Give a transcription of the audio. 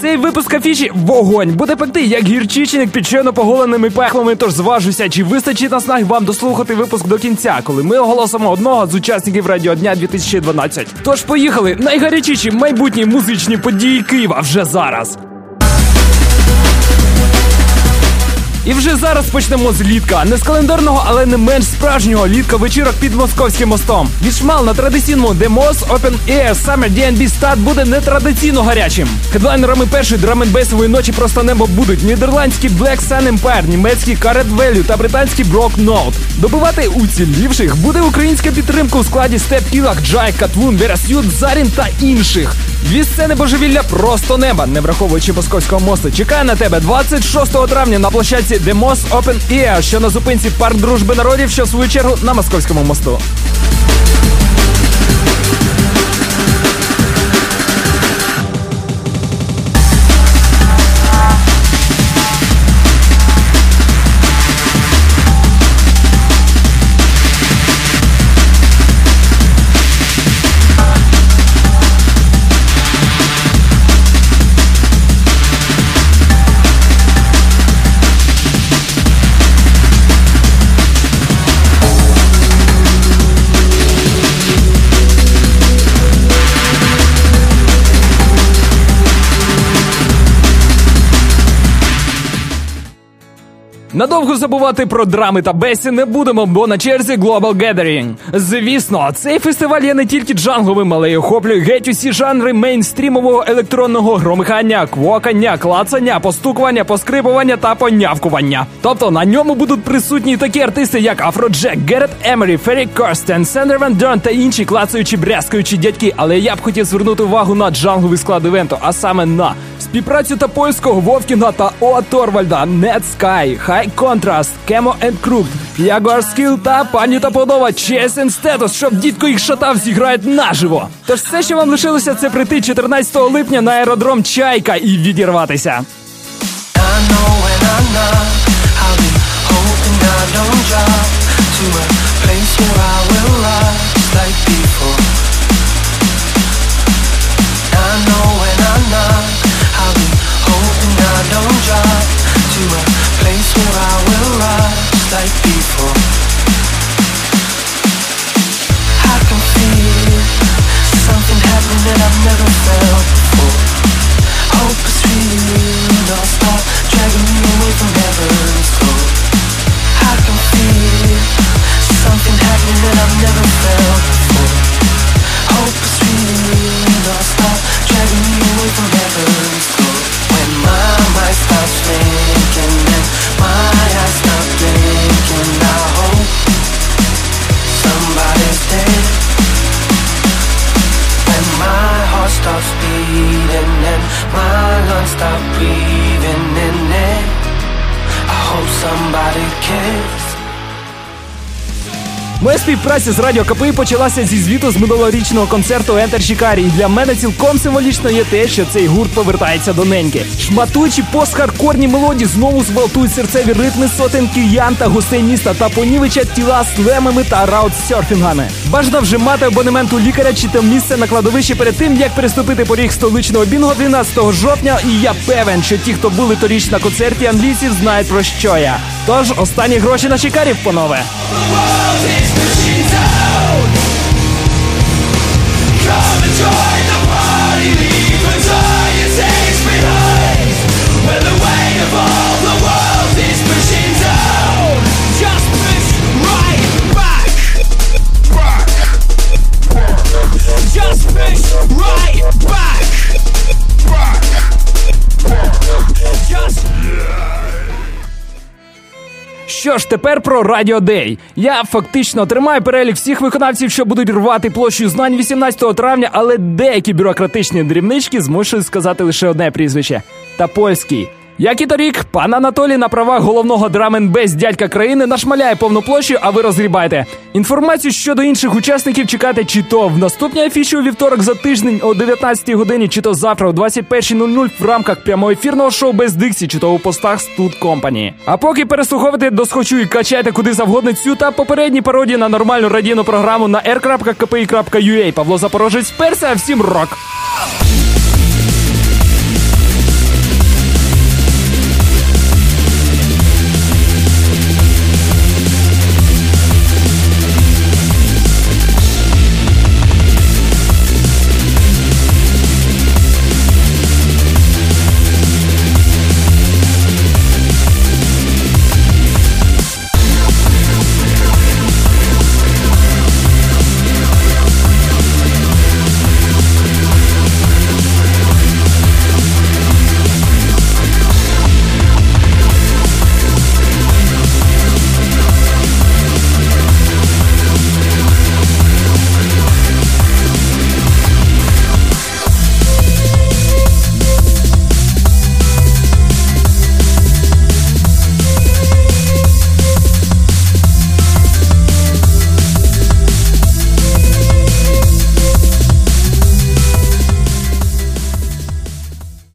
Цей випуск афіші вогонь буде пекти, як гірчичник під щойно поголеними пехлами. Тож зважуся, чи вистачить наснаг вам дослухати випуск до кінця, коли ми оголосимо одного з учасників радіодня 2012. Тож поїхали найгарячіші майбутні музичні події Києва вже зараз. І вже зараз почнемо з літка. Не з календарного, але не менш справжнього літка вечірок під московським мостом. Відшмал на традиційному The Moss Open Air Summer D&B Start буде нетрадиційно гарячим. Хедлайнерами першої драменбейсової ночі просто небо будуть нідерландський Black Sun Empire, німецький Caret Value та британський Brock Note. Добивати уцілівших буде українська підтримка у складі Степ Ілак, Джай, Катвун, Верасют, Зарін та інших. Дві сцени божевілля просто неба, не враховуючи московського мосту. Чекає на тебе 26 травня на площадці The Most Open Air, що на зупинці парк дружби народів, що в свою чергу на московському мосту. Надовго забувати про драм-н-бейсі не будемо, бо на черзі Global Gathering. Звісно, цей фестиваль є не тільки джангловим, але й охоплює геть усі жанри мейнстрімового електронного громихання, квокання, клацання, постукування, поскрипування та понявкування. Тобто на ньому будуть присутні такі артисти, як Afrojack, Gareth Emery, Ferry Corsten, Sander van Doorn та інші клацаючі брязкаючі дядьки. Але я б хотів звернути увагу на джангловий склад івенту, а саме на співпрацю та польського Вовкінга та О Торвальда, Net Sky, High Contrast, Kemo and Crooked, Jaguar Skill та пані та подова and Status, щоб дідко їх шатав, зіграють наживо. Тож все, що вам лишилося, це прийти 14 липня на аеродром Чайка і відірватися. Like before. Lungs stop breathing in it. I hope somebody cares Моя співпраця з Радіо КПІ почалася зі звіту з минулорічного концерту Enter Шікарі. І для мене цілком символічно є те, що цей гурт повертається до неньки. Шматуючи постхардкорні мелодії, знову зґвалтують серцеві ритми сотень киян та гостей міста та понівечать тіла слемами та раутсерфінгами. Бажано вже мати абонемент у лікаря чи там місце на кладовищі перед тим, як переступити поріг столичного бінго 12 жовтня. І я певен, що ті, хто були торіч на концерті англійців, знають про що я. Тож останні гроші на шикарів, панове. Що ж, тепер про Радіо Дей. Я фактично тримаю перелік всіх виконавців, що будуть рвати Площу Знань 18 травня, але деякі бюрократичні дрібнички змушують сказати лише одне прізвище та польський. Як і торік, пан Анатолій на правах головного drum and bass дядька країни нашмаляє повну площу, а ви розгрібайте. Інформацію щодо інших учасників чекайте чи то в наступній афіші у вівторок за тиждень о 19 годині, чи то завтра о 21.00 в рамках прямоефірного шоу без диксі, чи то у постах Студ Компані. А поки переслуховуйте досхочу і качайте куди завгодно цю та попередні пародії на нормальну радійну програму на r.kpi.ua. Павло Запорожець перся, всім рок!